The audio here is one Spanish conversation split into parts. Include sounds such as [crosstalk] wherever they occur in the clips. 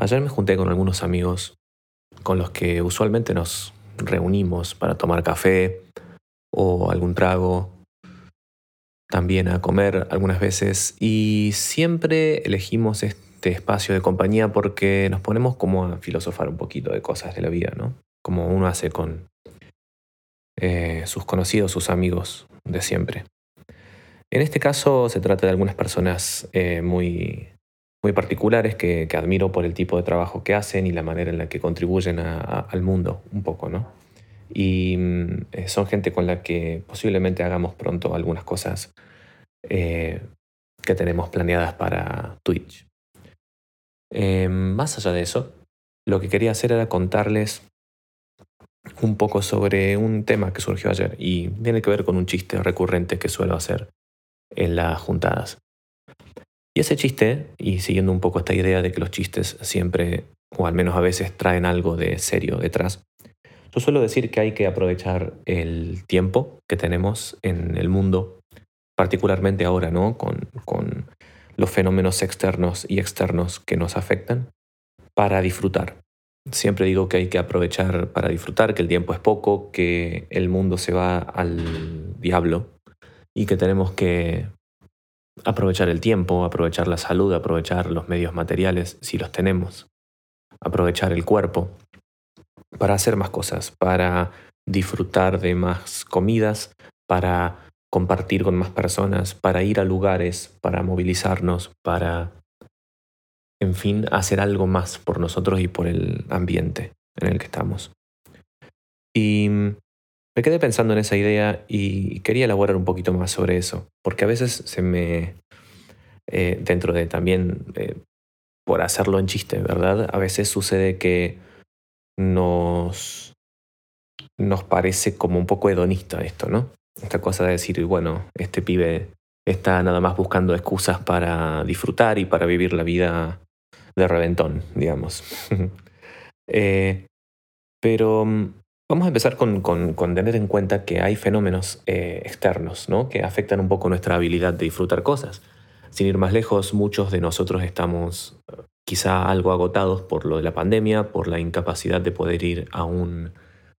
Ayer me junté con algunos amigos con los que usualmente nos reunimos para tomar café o algún trago, también a comer algunas veces y siempre elegimos este espacio de compañía porque nos ponemos como a filosofar un poquito de cosas de la vida, ¿no? Como uno hace con eh, sus conocidos, sus amigos de siempre. En este caso se trata de algunas personas eh, muy muy particulares que, admiro por el tipo de trabajo que hacen y la manera en la que contribuyen al mundo un poco, ¿no? Y mm, son gente con la que posiblemente hagamos pronto algunas cosas eh, que tenemos planeadas para Twitch. Em, más allá de eso, lo que quería hacer era contarles un poco sobre un tema que surgió ayer y tiene que ver con un chiste recurrente que suelo hacer en las juntadas. Y ese chiste, y siguiendo un poco esta idea de que los chistes siempre, o al menos a veces, traen algo de serio detrás, yo suelo decir que hay que aprovechar el tiempo que tenemos en el mundo, particularmente ahora, ¿no? Con, con los fenómenos externos y externos que nos afectan, para disfrutar. Siempre digo que hay que aprovechar para disfrutar, que el tiempo es poco, que el mundo se va al diablo y que tenemos que aprovechar el tiempo, aprovechar la salud, aprovechar los medios materiales si los tenemos, aprovechar el cuerpo para hacer más cosas, para disfrutar de más comidas, para compartir con más personas, para ir a lugares, para movilizarnos, para, en fin, hacer algo más por nosotros y por el ambiente en el que estamos. Y me quedé pensando en esa idea y quería elaborar un poquito más sobre eso, porque a veces se me, eh, dentro de también, eh, por hacerlo en chiste, ¿verdad? A veces sucede que nos, nos parece como un poco hedonista esto, ¿no? Esta cosa de decir, bueno, este pibe está nada más buscando excusas para disfrutar y para vivir la vida de reventón, digamos. [laughs] Eh, pero mm, Vamos a empezar con, tener en cuenta que hay fenómenos eh, externos ¿no? que afectan un poco nuestra habilidad de disfrutar cosas. Sin ir más lejos, muchos de nosotros estamos eh, quizá algo agotados por lo de la pandemia, por la incapacidad de poder ir a un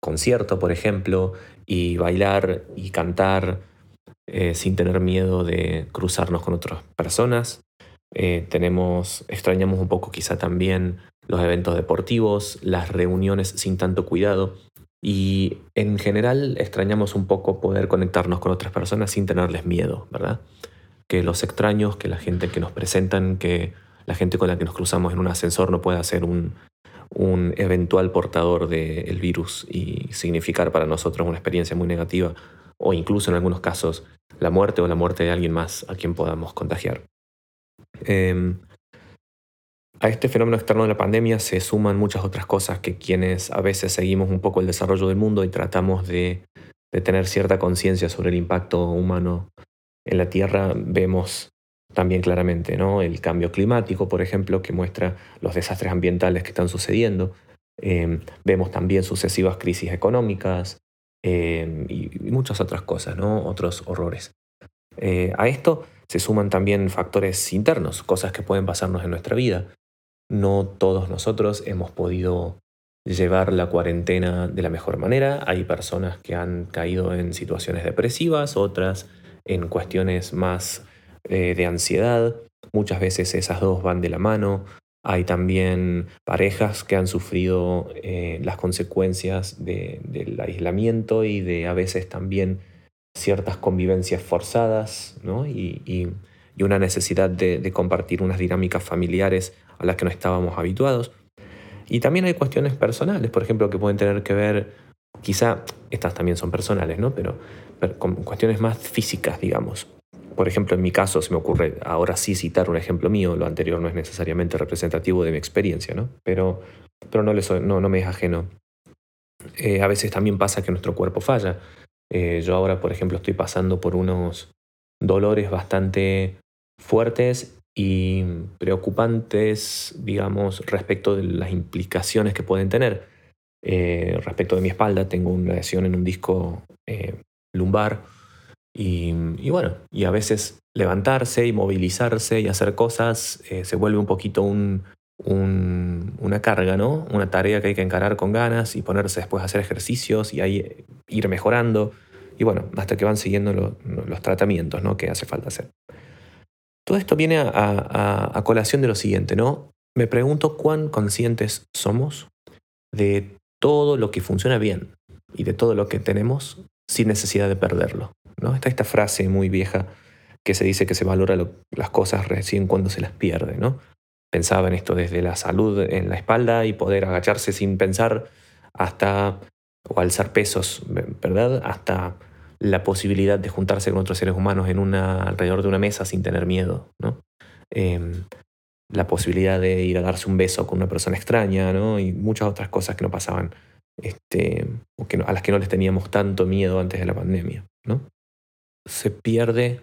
concierto, por ejemplo, y bailar y cantar eh, sin tener miedo de cruzarnos con otras personas. tenemos, extrañamos un poco quizá también los eventos deportivos, las reuniones sin tanto cuidado. Y en general extrañamos un poco poder conectarnos con otras personas sin tenerles miedo, ¿verdad? Que los extraños, que la gente que nos presentan, que la gente con la que nos cruzamos en un ascensor no pueda ser un, un eventual portador del virus y significar para nosotros una experiencia muy negativa o incluso en algunos casos la muerte o la muerte de alguien más a quien podamos contagiar. Eh, a este fenómeno externo de la pandemia se suman muchas otras cosas que quienes a veces seguimos un poco el desarrollo del mundo y tratamos de, tener cierta conciencia sobre el impacto humano en la Tierra, vemos también claramente ¿no? el cambio climático, por ejemplo, que muestra los desastres ambientales que están sucediendo. Em, vemos también sucesivas crisis económicas em, y, muchas otras cosas, ¿no? otros horrores. Eh, a esto se suman también factores internos, cosas que pueden pasarnos en nuestra vida. No todos nosotros hemos podido llevar la cuarentena de la mejor manera. Hay personas que han caído en situaciones depresivas, otras en cuestiones más eh, de ansiedad. Muchas veces esas dos van de la mano. Hay también parejas que han sufrido eh, las consecuencias del aislamiento y de a veces también ciertas convivencias forzadas y, una necesidad de compartir unas dinámicas familiares a las que no estábamos habituados. Y también hay cuestiones personales, por ejemplo, que pueden tener que ver, quizá estas también son personales, ¿no? Pero, con cuestiones más físicas, digamos. Por ejemplo, en mi caso se me ocurre ahora sí citar un ejemplo mío, lo anterior no es necesariamente representativo de mi experiencia, ¿no? Pero, pero no, no, no me es ajeno. Eh, a veces también pasa que nuestro cuerpo falla. Eh, yo ahora, por ejemplo, estoy pasando por unos dolores bastante fuertes y preocupantes, digamos, respecto de las implicaciones que pueden tener. Eh, respecto de mi espalda, tengo una lesión en un disco eh, lumbar y, bueno, y a veces levantarse y movilizarse y hacer cosas eh, se vuelve un poquito un, un, una carga, ¿no? Una tarea que hay que encarar con ganas y ponerse después a hacer ejercicios y ahí ir mejorando. Y bueno, hasta que van siguiendo los tratamientos, ¿no? Que hace falta hacer. Todo esto viene a, colación de lo siguiente, ¿no? Me pregunto cuán conscientes somos de todo lo que funciona bien y de todo lo que tenemos sin necesidad de perderlo. ¿no? Está esta frase muy vieja que se dice que se valora las cosas recién cuando se las pierde. ¿no? Pensaba en esto desde la salud en la espalda y poder agacharse sin pensar hasta, o alzar pesos, ¿verdad? Hasta la posibilidad de juntarse con otros seres humanos alrededor de una mesa sin tener miedo. Em, la posibilidad de ir a darse un beso con una persona extraña. Y muchas otras cosas que no pasaban, este, a las que no les teníamos tanto miedo antes de la pandemia. Se pierde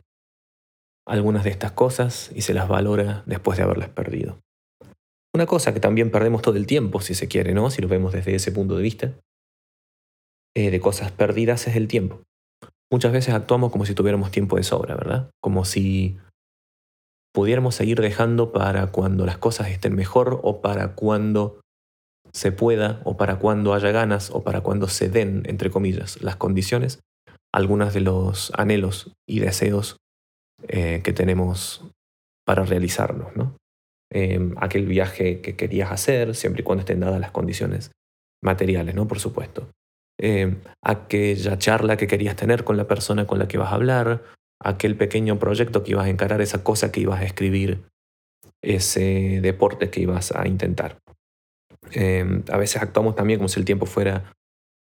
algunas de estas cosas y se las valora después de haberlas perdido. Una cosa que también perdemos todo el tiempo, si se quiere. Si lo vemos desde ese punto de vista, eh, de cosas perdidas es el tiempo muchas veces actuamos como si tuviéramos tiempo de sobra, ¿verdad? Como si pudiéramos seguir dejando para cuando las cosas estén mejor o para cuando se pueda o para cuando haya ganas o para cuando se den, entre comillas, las condiciones, algunos de los anhelos y deseos eh, que tenemos para realizarlos, ¿no? Em, aquel viaje que querías hacer, siempre y cuando estén dadas las condiciones materiales, ¿no? Por supuesto. Eh, aquella charla que querías tener con la persona con la que vas a hablar, aquel pequeño proyecto que ibas a encarar, esa cosa que ibas a escribir, ese deporte que ibas a intentar. Eh, a veces actuamos también como si el tiempo fuera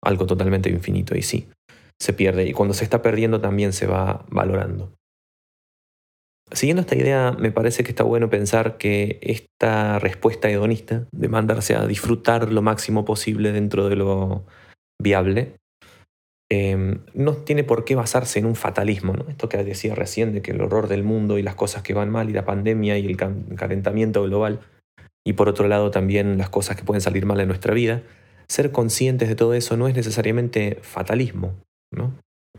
algo totalmente infinito y sí, se pierde y cuando se está perdiendo también se va valorando. Siguiendo esta idea, me parece que está bueno pensar que esta respuesta hedonista de mandarse a disfrutar lo máximo posible dentro de lo viable, em, no tiene por qué basarse en un fatalismo. ¿no? Esto que decía recién de que el horror del mundo y las cosas que van mal y la pandemia y el calentamiento global y por otro lado también las cosas que pueden salir mal en nuestra vida, ser conscientes de todo eso no es necesariamente fatalismo. ¿no?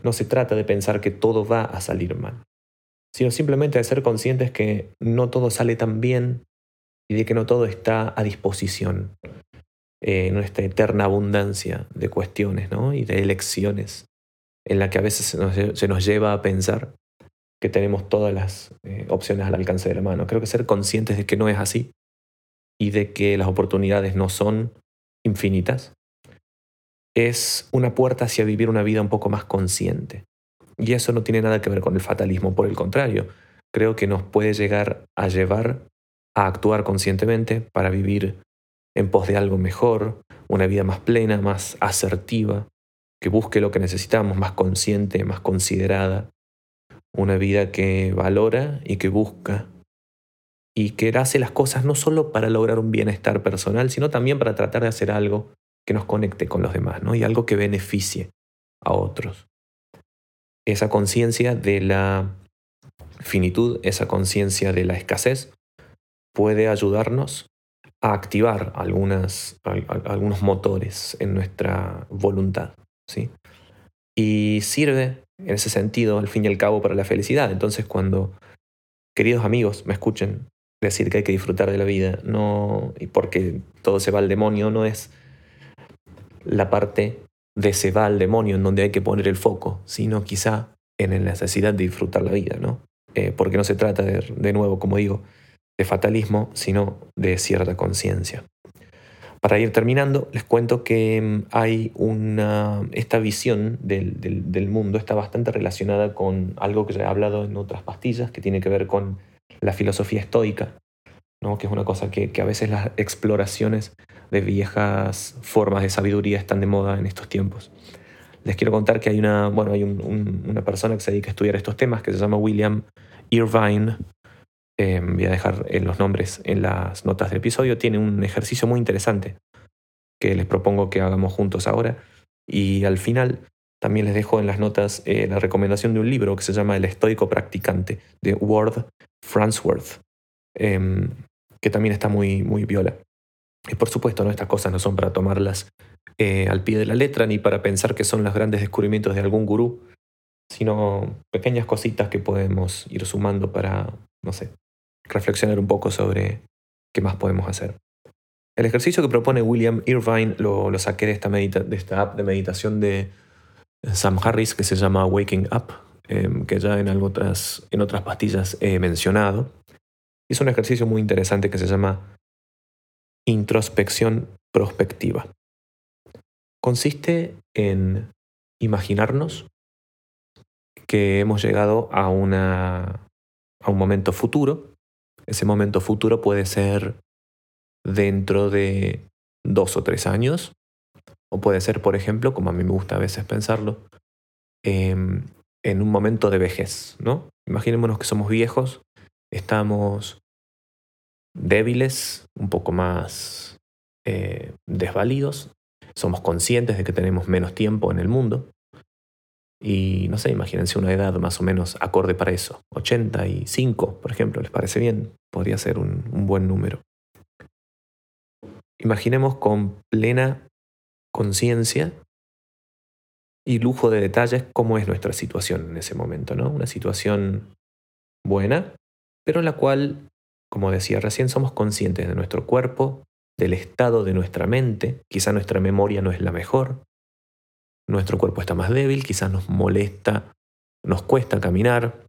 no se trata de pensar que todo va a salir mal, sino simplemente de ser conscientes que no todo sale tan bien y de que no todo está a disposición eh, nuestra eterna abundancia de cuestiones ¿no? y de elecciones, en la que a veces se nos, lleva a pensar que tenemos todas las eh, opciones al alcance de la mano. Creo que ser conscientes de que no es así y de que las oportunidades no son infinitas es una puerta hacia vivir una vida un poco más consciente. Y eso no tiene nada que ver con el fatalismo, por el contrario, creo que nos puede llegar a llevar a actuar conscientemente para vivir en pos de algo mejor, una vida más plena, más asertiva, que busque lo que necesitamos, más consciente, más considerada, una vida que valora y que busca y que hace las cosas no solo para lograr un bienestar personal, sino también para tratar de hacer algo que nos conecte con los demás, ¿no? Y algo que beneficie a otros. Esa conciencia de la finitud, esa conciencia de la escasez, puede ayudarnos a activar algunas, algunos motores en nuestra voluntad. ¿sí? Y sirve en ese sentido, al fin y al cabo, para la felicidad. Entonces, cuando queridos amigos me escuchen decir que hay que disfrutar de la vida, no, y porque todo se va al demonio, no es la parte de se va al demonio en donde hay que poner el foco, sino quizá en la necesidad de disfrutar la vida, ¿no? Eh, porque no se trata de, de nuevo, como digo, de fatalismo, sino de cierta conciencia. Para ir terminando, les cuento que mm, hay una, esta visión del, mundo está bastante relacionada con algo que ya he hablado en otras pastillas, que tiene que ver con la filosofía estoica, ¿no? que es una cosa que, a veces las exploraciones de viejas formas de sabiduría están de moda en estos tiempos. Les quiero contar que hay una, bueno, hay una persona que se dedica a estudiar estos temas que se llama William Irvine, Em, voy a dejar en los nombres en las notas del episodio, tiene un ejercicio muy interesante que les propongo que hagamos juntos ahora. Y al final también les dejo en las notas eh, la recomendación de un libro que se llama El estoico practicante de Ward Fransworth, em, que también está muy, muy viola. Y por supuesto, ¿no? estas cosas no son para tomarlas eh, al pie de la letra ni para pensar que son los grandes descubrimientos de algún gurú, sino pequeñas cositas que podemos ir sumando para, no sé, reflexionar un poco sobre qué más podemos hacer. El ejercicio que propone William Irvine lo, saqué de esta, app de meditación de Sam Harris que se llama Waking Up, em, que ya en, otras, pastillas he mencionado. Es un ejercicio muy interesante que se llama introspección prospectiva. Consiste en imaginarnos que hemos llegado a un momento futuro. Ese momento futuro puede ser dentro de dos o tres años, o puede ser, por ejemplo, como a mí me gusta a veces pensarlo, em, en un momento de vejez, ¿no? Imaginémonos que somos viejos, estamos débiles, un poco más eh, desvalidos, somos conscientes de que tenemos menos tiempo en el mundo, y no sé, imagínense una edad más o menos acorde para eso. 85, por ejemplo, ¿les parece bien? Podría ser un, un buen número. Imaginemos con plena conciencia y lujo de detalles cómo es nuestra situación en ese momento, ¿no? Una situación buena, pero en la cual, como decía recién, somos conscientes de nuestro cuerpo, del estado de nuestra mente, quizá nuestra memoria no es la mejor, nuestro cuerpo está más débil, quizás nos molesta, nos cuesta caminar,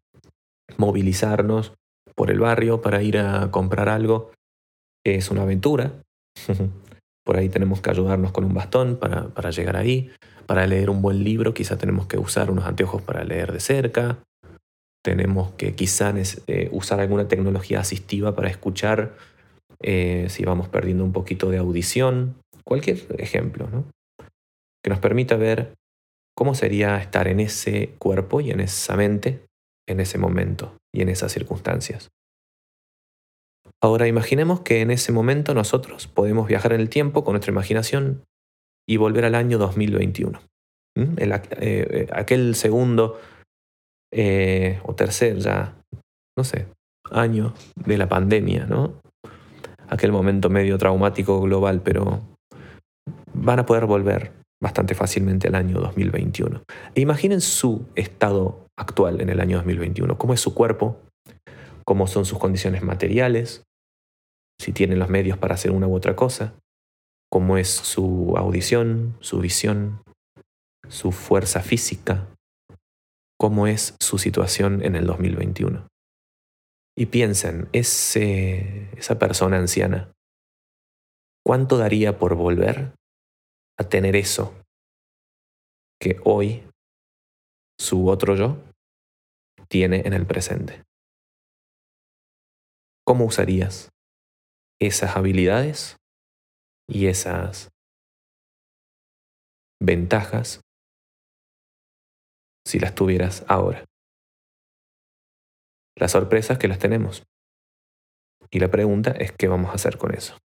movilizarnos por el barrio para ir a comprar algo. Es una aventura. [laughs] por ahí tenemos que ayudarnos con un bastón para, para llegar ahí. Para leer un buen libro quizás tenemos que usar unos anteojos para leer de cerca. Tenemos que quizás eh, usar alguna tecnología asistiva para escuchar eh, si vamos perdiendo un poquito de audición. Cualquier ejemplo, ¿no? Que nos permita ver cómo sería estar en ese cuerpo y en esa mente en ese momento y en esas circunstancias. Ahora imaginemos que en ese momento nosotros podemos viajar en el tiempo con nuestra imaginación y volver al año 2021. El, eh, eh, aquel segundo eh, o tercer ya, no sé, año de la pandemia, ¿no? Aquel momento medio traumático global, pero van a poder volver bastante fácilmente al año 2021. E imaginen su estado actual en el año 2021, cómo es su cuerpo, cómo son sus condiciones materiales, si tienen los medios para hacer una u otra cosa, cómo es su audición, su visión, su fuerza física, cómo es su situación en el 2021. Y piensen, ese, esa persona anciana, ¿cuánto daría por volver a tener eso que hoy su otro yo tiene en el presente. ¿Cómo usarías esas habilidades y esas ventajas si las tuvieras ahora? La sorpresa es que las tenemos. Y la pregunta es qué vamos a hacer con eso.